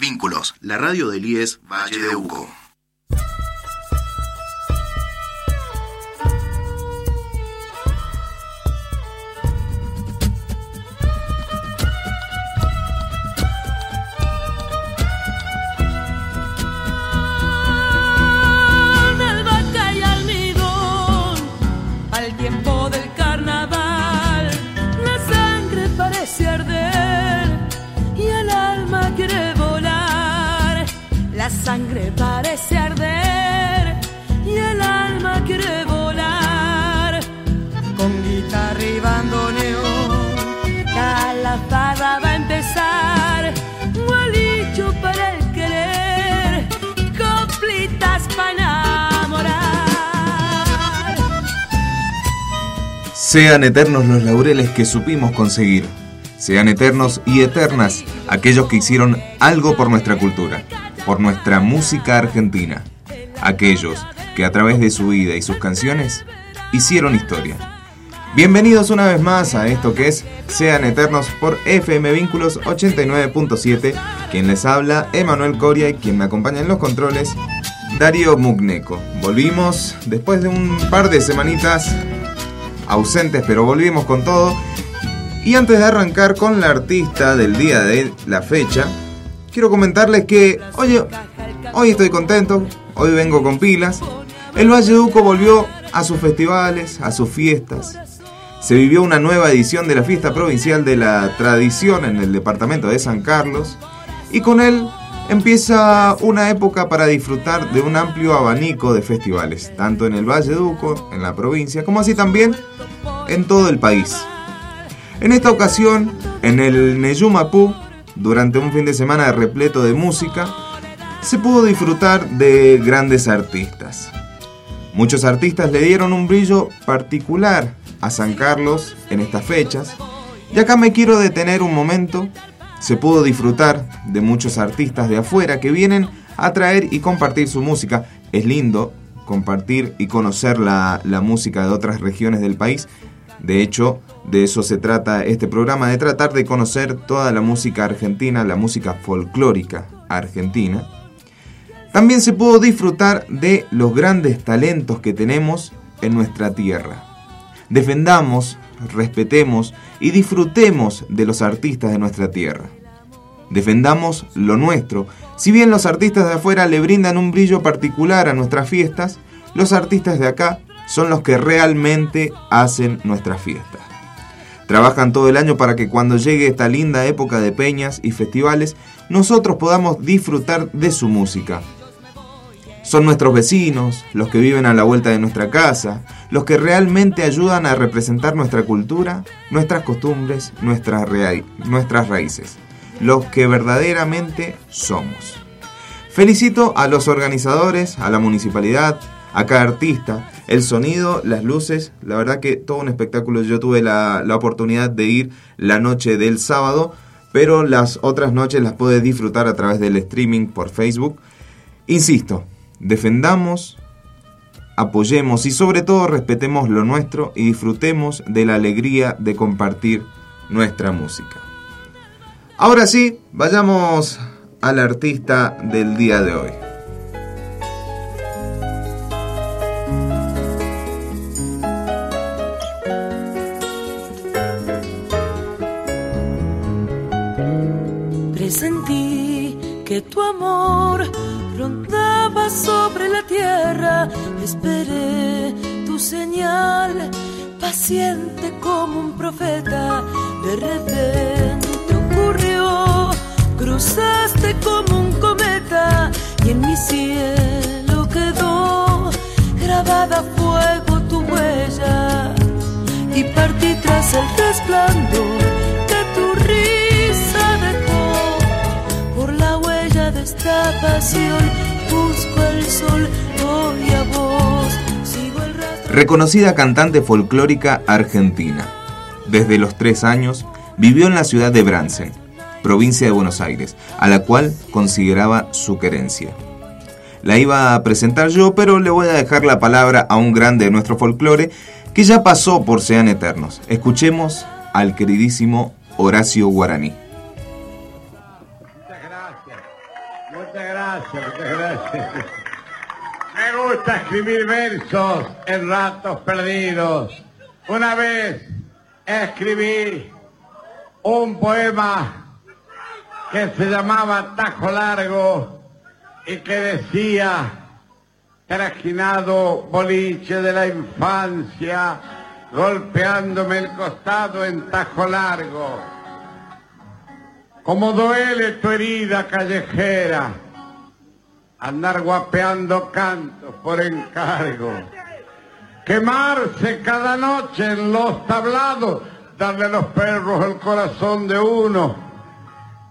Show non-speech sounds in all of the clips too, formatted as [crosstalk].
Vínculos, la radio del IES Valle de Uco. Sean eternos los laureles que supimos conseguir. Sean eternos y eternas aquellos que hicieron algo por nuestra cultura por nuestra música argentina, aquellos que a través de su vida y sus canciones hicieron historia. Bienvenidos una vez más a esto que es Sean Eternos por FM Vínculos 89.7. Quien les habla, Emanuel Coria y quien me acompaña en los controles, Darío Mugneco. Volvimos después de un par de semanitas ausentes, pero volvimos con todo. Y antes de arrancar con la artista del día de la fecha, quiero comentarles que, oye, hoy estoy contento, hoy vengo con pilas. El Valle Duco volvió a sus festivales, a sus fiestas. Se vivió una nueva edición de la fiesta provincial de la tradición en el departamento de San Carlos y con él empieza una época para disfrutar de un amplio abanico de festivales, tanto en el Valle Duco, en la provincia, como así también en todo el país. En esta ocasión, en el Neyumapú, durante un fin de semana repleto de música, se pudo disfrutar de grandes artistas. Muchos artistas le dieron un brillo particular a San Carlos en estas fechas, y acá me quiero detener un momento. Se pudo disfrutar de muchos artistas de afuera que vienen a traer y compartir su música. Es lindo compartir y conocer la, la música de otras regiones del país. De hecho, de eso se trata este programa, de tratar de conocer toda la música argentina, la música folclórica argentina. También se pudo disfrutar de los grandes talentos que tenemos en nuestra tierra. Defendamos, respetemos y disfrutemos de los artistas de nuestra tierra. Defendamos lo nuestro. Si bien los artistas de afuera le brindan un brillo particular a nuestras fiestas, los artistas de acá son los que realmente hacen nuestras fiestas. Trabajan todo el año para que cuando llegue esta linda época de peñas y festivales, nosotros podamos disfrutar de su música. Son nuestros vecinos, los que viven a la vuelta de nuestra casa, los que realmente ayudan a representar nuestra cultura, nuestras costumbres, nuestras, nuestras raíces, los que verdaderamente somos. Felicito a los organizadores, a la municipalidad, a cada artista, el sonido, las luces, la verdad que todo un espectáculo. Yo tuve la, oportunidad de ir la noche del sábado, pero las otras noches las pude disfrutar a través del streaming por Facebook. Insisto, defendamos, apoyemos y sobre todo respetemos lo nuestro y disfrutemos de la alegría de compartir nuestra música. Ahora sí, vayamos al artista del día de hoy. tu amor rondaba sobre la tierra. Esperé tu señal, paciente como un profeta. De repente ocurrió, cruzaste como un cometa y en mi cielo quedó grabada fuego tu huella. Y partí tras el resplandor Reconocida cantante folclórica argentina. Desde los tres años vivió en la ciudad de Bransen, provincia de Buenos Aires, a la cual consideraba su querencia. La iba a presentar yo, pero le voy a dejar la palabra a un grande de nuestro folclore que ya pasó por Sean Eternos. Escuchemos al queridísimo Horacio Guaraní. Me gusta escribir versos en ratos perdidos. Una vez escribí un poema que se llamaba Tajo Largo y que decía, trajinado boliche de la infancia, golpeándome el costado en tajo largo. Como duele tu herida callejera, andar guapeando cantos por encargo. Quemarse cada noche en los tablados, darle a los perros el corazón de uno.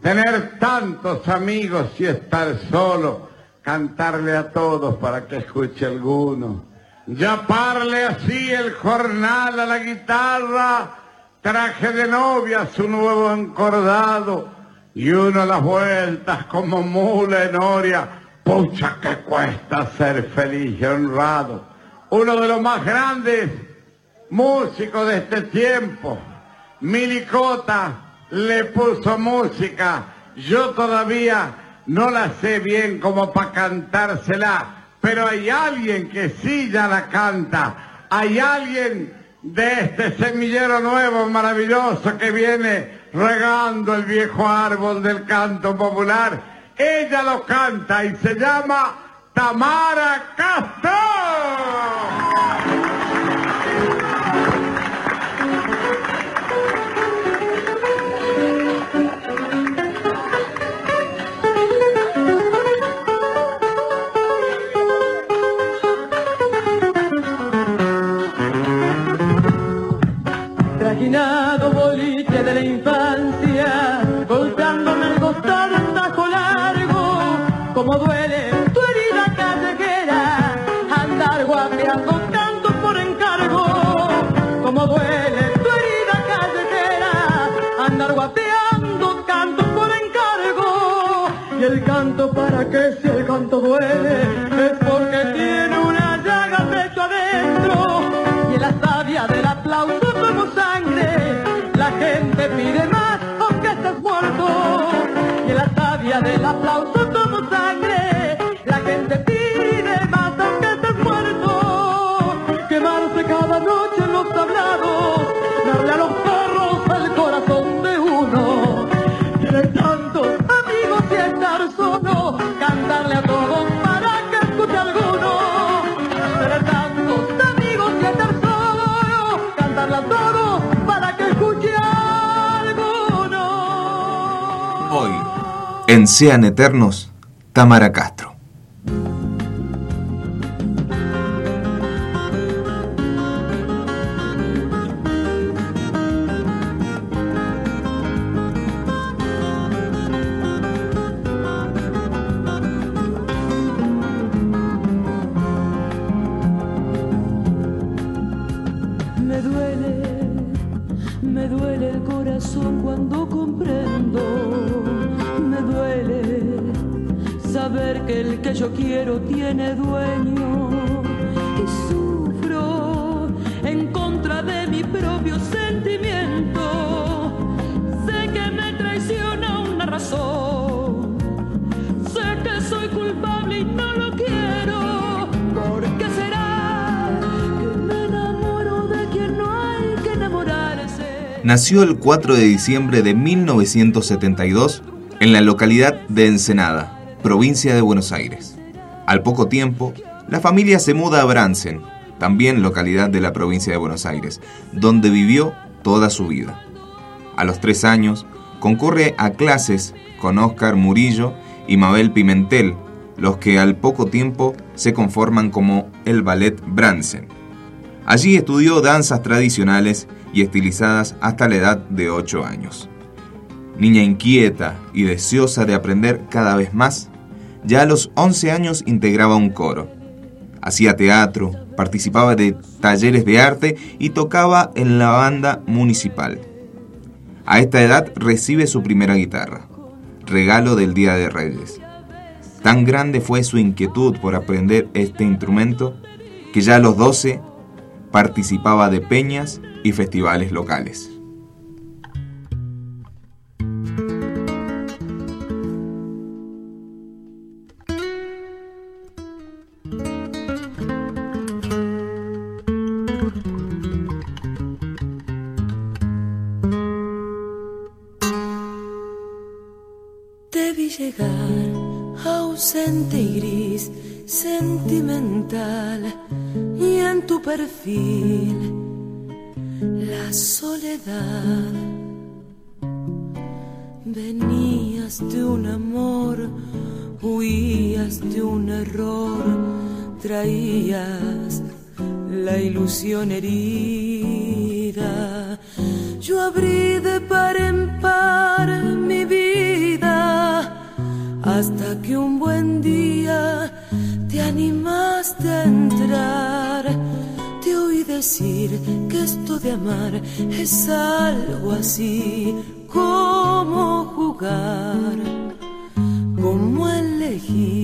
Tener tantos amigos y estar solo, cantarle a todos para que escuche alguno. Yaparle así el jornal a la guitarra, traje de novia su nuevo encordado, y uno a las vueltas como mula en oria, pucha que cuesta ser feliz y honrado. Uno de los más grandes músicos de este tiempo, Milicota, le puso música, yo todavía no la sé bien como para cantársela, pero hay alguien que sí ya la canta, hay alguien de este semillero nuevo maravilloso que viene regando el viejo árbol del canto popular. Ella lo canta y se llama Tamara Castro. Para que si el canto duele, es porque tiene una llaga pecho adentro, y en la savia del aplauso como sangre, la gente pide más aunque estés muerto. Y en la savia del aplauso como sangre, la gente pide más aunque estés muerto. Quemarse cada noche en los tablados, darle los Sean Eternos, Tamara Castro. Nació el 4 de diciembre de 1972 en la localidad de Ensenada, provincia de Buenos Aires. Al poco tiempo, la familia se muda a Bransen, también localidad de la provincia de Buenos Aires, donde vivió toda su vida. A los tres años, concurre a clases con Óscar Murillo y Mabel Pimentel, los que al poco tiempo se conforman como el Ballet Bransen. Allí estudió danzas tradicionales y estilizadas hasta la edad de 8 años. Niña inquieta y deseosa de aprender cada vez más, ya a los 11 años integraba un coro. Hacía teatro, participaba de talleres de arte y tocaba en la banda municipal. A esta edad recibe su primera guitarra, regalo del Día de Reyes. Tan grande fue su inquietud por aprender este instrumento que ya a los 12 Participaba de peñas y festivales locales. Debí llegar ausente y gris, sentimental tu perfil la soledad. Venías de un amor, huías de un error, traías la ilusión herida. Yo abrí de par en par mi vida hasta que un buen día te animaste a entrar. Que esto de amar es algo así como jugar, como elegir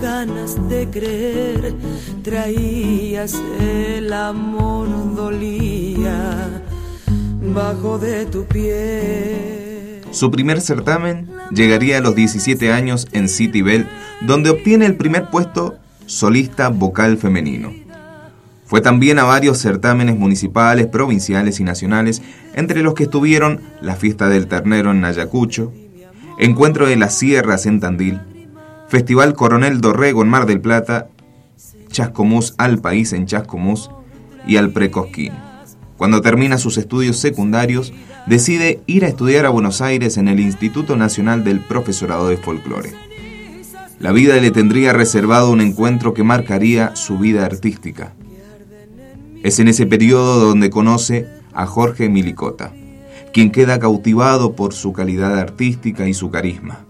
ganas de creer, traías el amor, dolía bajo de tu piel. Su primer certamen llegaría a los 17 años en City Bell, donde obtiene el primer puesto solista vocal femenino. Fue también a varios certámenes municipales, provinciales y nacionales, entre los que estuvieron la Fiesta del Ternero en Ayacucho, Encuentro de las Sierras en Tandil, Festival Coronel Dorrego en Mar del Plata, Chascomús al País en Chascomús y al Precosquín. Cuando termina sus estudios secundarios, decide ir a estudiar a Buenos Aires en el Instituto Nacional del Profesorado de Folclore. La vida le tendría reservado un encuentro que marcaría su vida artística. Es en ese periodo donde conoce a Jorge Milicota, quien queda cautivado por su calidad artística y su carisma.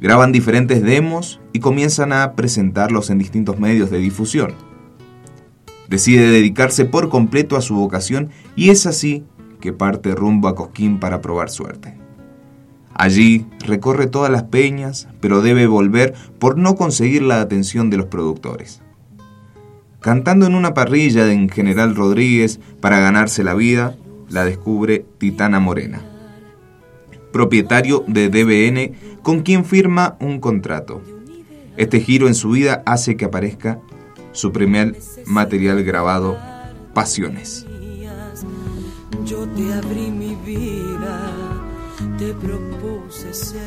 Graban diferentes demos y comienzan a presentarlos en distintos medios de difusión. Decide dedicarse por completo a su vocación y es así que parte rumbo a Cosquín para probar suerte. Allí recorre todas las peñas, pero debe volver por no conseguir la atención de los productores. Cantando en una parrilla de General Rodríguez para ganarse la vida, la descubre Titana Morena, propietario de DBN con quien firma un contrato. Este giro en su vida hace que aparezca su primer material grabado, Pasiones. Yo te abrí mi vida, te propuse ser.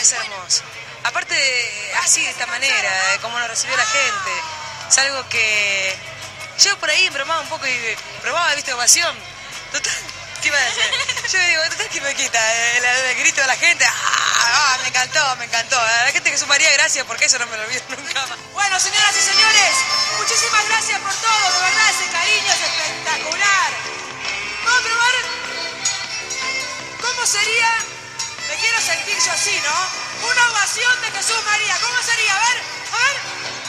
Es hermoso. Aparte, así, de esta manera, como lo recibió la gente es algo que yo por ahí probaba un poco y probaba, viste, ovación. Total, ¿qué iba a decir? Yo digo, total, ¿qué me quita? El, grito de la gente, ¡ah! Me encantó, me encantó. La gente que sumaría gracias porque eso no me lo olvido nunca más. Bueno, señoras y señores, muchísimas gracias por todo, de verdad, ese cariño es espectacular. Vamos a probar cómo sería, me quiero sentir yo así, ¿no? Una ovación de Jesús María, ¿cómo sería? A ver, a ver.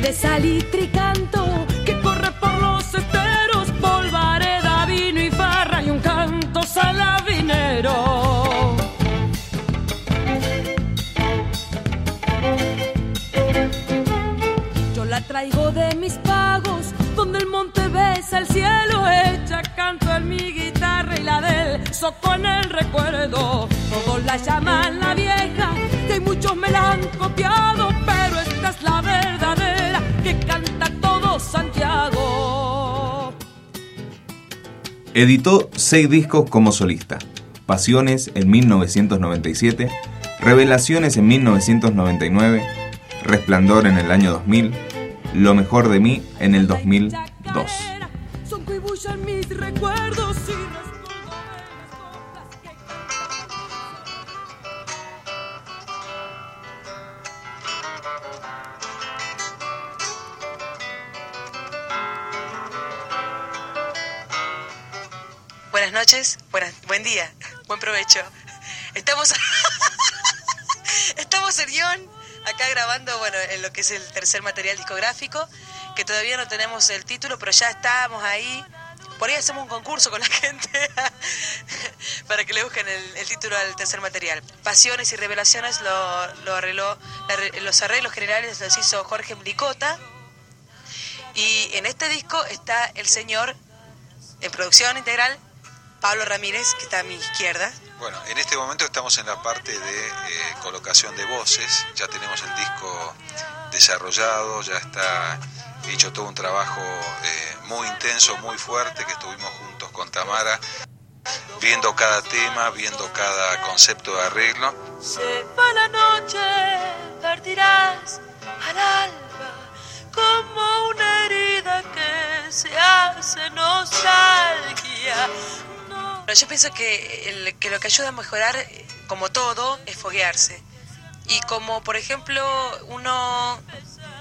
De salitre y que corre por los esteros, polvareda, vino y farra y un canto salavinero. Yo la traigo de mis pagos, donde el monte besa el cielo, hecha canto en mi guitarra y la del soco en el recuerdo. Todos la llaman la vieja, hay muchos me la han copiado, Editó seis discos como solista. Pasiones en 1997, Revelaciones en 1999, Resplandor en el año 2000, Lo mejor de mí en el 2002. Noches, buen día, buen provecho. Estamos, [laughs] estamos en guion, acá grabando, bueno, en lo que es el tercer material discográfico, que todavía no tenemos el título, pero ya estamos ahí. Por ahí hacemos un concurso con la [laughs] gente para que le busquen el, título al tercer material. Pasiones y revelaciones lo, arregló, los arreglos generales los hizo Jorge Mlicota. Y en este disco está el señor, en producción integral, Pablo Ramírez, que está a mi izquierda. Bueno, en este momento estamos en la parte de eh, colocación de voces, ya tenemos el disco desarrollado, ya está hecho todo un trabajo eh, muy intenso, muy fuerte, que estuvimos juntos con Tamara, viendo cada tema, viendo cada concepto de arreglo. Se va la noche, partirás al alba, como una herida que se hace nostalgia. Yo pienso que, lo que ayuda a mejorar, como todo, es foguearse. Y como, por ejemplo, uno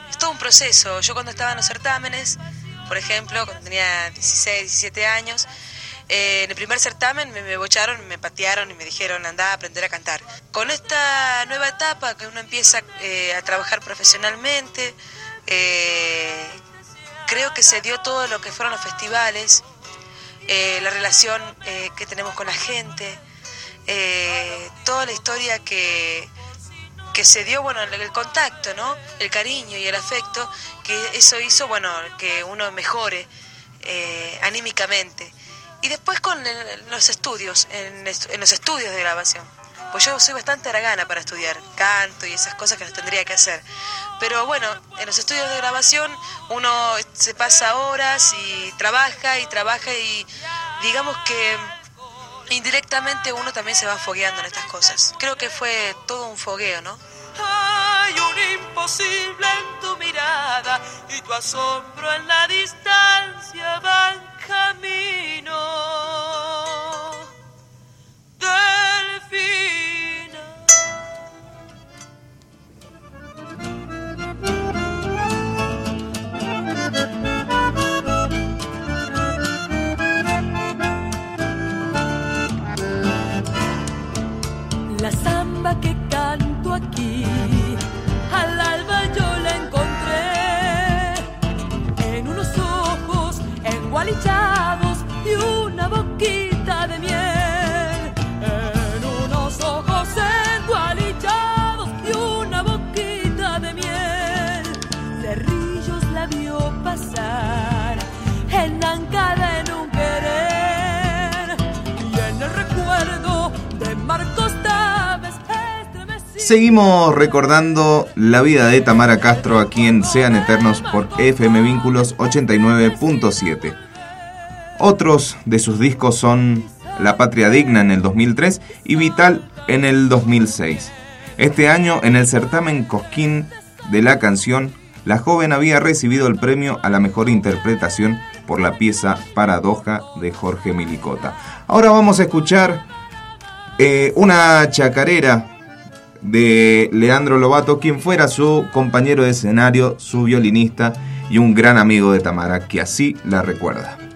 es todo un proceso. Yo cuando estaba en los certámenes, por ejemplo, cuando tenía 16, 17 años, eh, en el primer certamen me, me bocharon, me patearon y me dijeron, anda a aprender a cantar. Con esta nueva etapa que uno empieza eh, a trabajar profesionalmente, eh, creo que se dio todo lo que fueron los festivales, la relación que tenemos con la gente, toda la historia que, que se dio, bueno, el contacto, ¿no? El cariño y el afecto, que eso hizo, bueno, que uno mejore eh, anímicamente. Y después con los estudios, en, los estudios de grabación. Pues yo soy bastante aragana para estudiar canto y esas cosas que nos tendría que hacer. Pero bueno, en los estudios de grabación uno se pasa horas y trabaja y trabaja y digamos que indirectamente uno también se va fogueando en estas cosas. Creo que fue todo un fogueo, ¿no? Hay un imposible en tu mirada y tu asombro en la distancia van camino. Al alba yo la encontré en unos ojos engualichados y una boquita Seguimos recordando la vida de Tamara Castro aquí en Sean Eternos por FM Vínculos 89.7. Otros de sus discos son La Patria Digna en el 2003 y Vital en el 2006. Este año, en el certamen Cosquín de la canción, la joven había recibido el premio a la mejor interpretación por la pieza Paradoja de Jorge Milicota. Ahora vamos a escuchar eh, una chacarera de Leandro Lobato, quien fuera su compañero de escenario, su violinista y un gran amigo de Tamara, que así la recuerda.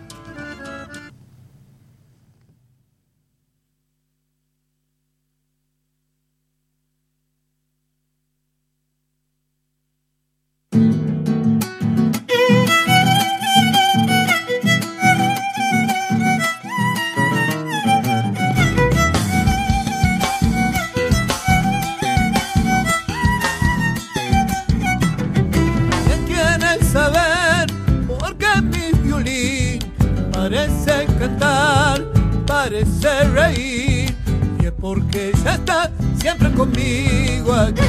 Porque ella está siempre conmigo aquí.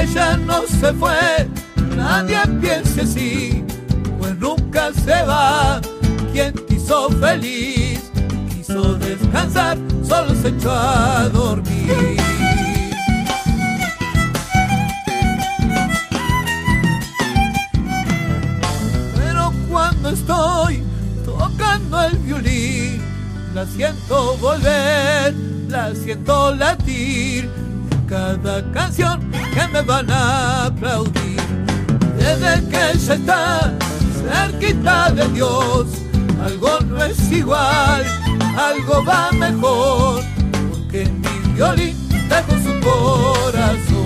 Ella no se fue, nadie piense así, pues nunca se va. Quien hizo feliz, quiso descansar, solo se echó a dormir. Estoy tocando el violín, la siento volver, la siento latir. Cada canción que me van a aplaudir. se está cerquita de Dios, algo no es igual, algo va mejor, porque mi violín dejo su corazón.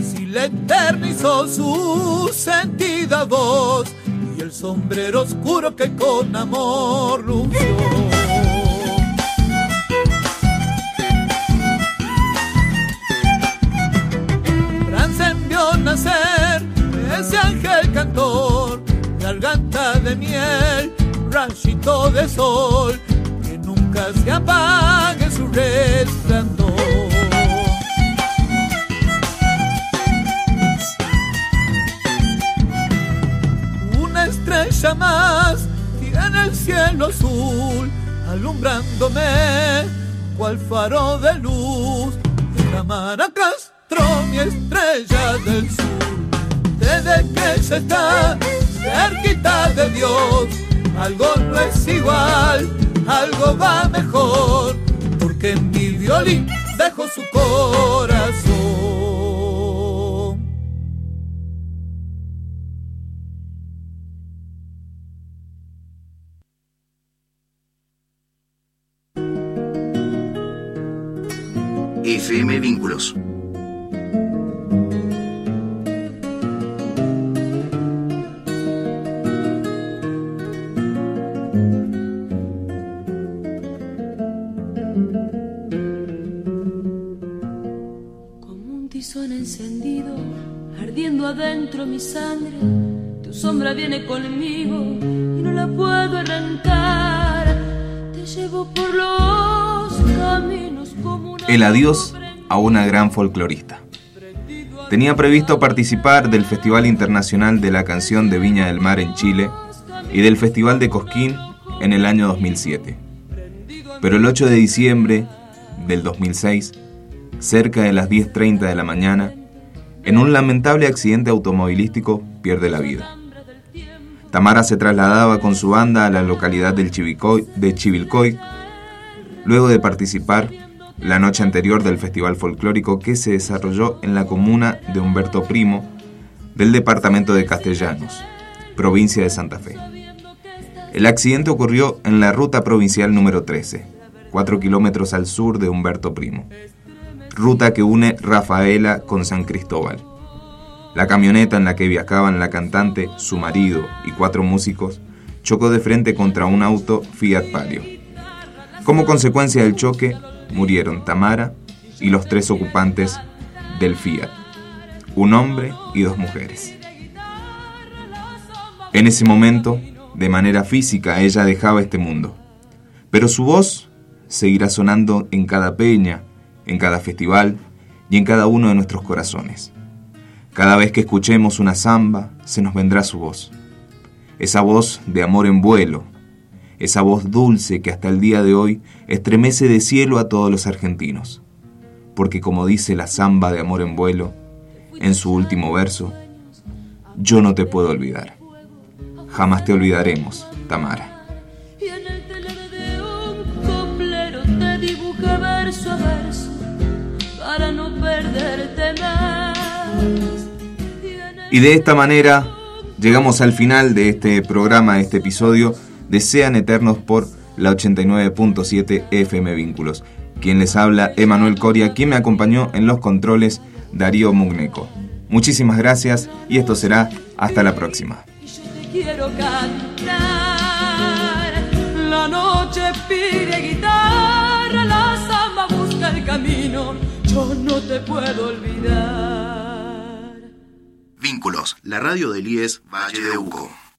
Si le eternizó su sentida voz y el sombrero oscuro que con amor lució. nacer ese ángel cantor, garganta de miel, rayito de sol, que nunca se apague su resplandor. Más tiene el cielo azul, alumbrándome cual faro de luz. La Castro, mi estrella del sur, desde que se está cerquita de Dios, algo no es igual, algo va mejor, porque en mi violín dejo su corazón. FM Vínculos. Como un tizón encendido, ardiendo adentro mi sangre, tu sombra viene conmigo y no la puedo arrancar. Te llevo por los el adiós a una gran folclorista. Tenía previsto participar del Festival Internacional de la Canción de Viña del Mar en Chile y del Festival de Cosquín en el año 2007. Pero el 8 de diciembre del 2006, cerca de las 10.30 de la mañana, en un lamentable accidente automovilístico pierde la vida. Tamara se trasladaba con su banda a la localidad de Chivilcoy, luego de participar la noche anterior del festival folclórico que se desarrolló en la comuna de Humberto Primo del departamento de Castellanos, provincia de Santa Fe. El accidente ocurrió en la ruta provincial número 13, 4 kilómetros al sur de Humberto Primo, ruta que une Rafaela con San Cristóbal. La camioneta en la que viajaban la cantante, su marido y cuatro músicos chocó de frente contra un auto Fiat Palio. Como consecuencia del choque, murieron Tamara y los tres ocupantes del Fiat, un hombre y dos mujeres. En ese momento, de manera física, ella dejaba este mundo, pero su voz seguirá sonando en cada peña, en cada festival y en cada uno de nuestros corazones. Cada vez que escuchemos una samba, se nos vendrá su voz. Esa voz de amor en vuelo, esa voz dulce que hasta el día de hoy estremece de cielo a todos los argentinos. Porque como dice la samba de amor en vuelo, en su último verso, yo no te puedo olvidar. Jamás te olvidaremos, Tamara. Y en el de un coplero te verso a verso para no perderte más. Y de esta manera llegamos al final de este programa, de este episodio desean eternos por la 89.7 FM Vínculos. Quien les habla, Emanuel Coria, quien me acompañó en los controles, Darío Mugneco. Muchísimas gracias y esto será hasta la próxima. La noche pide guitarra, la samba busca el camino, yo no te puedo olvidar. Vínculos, la radio del IES Valle de Uco.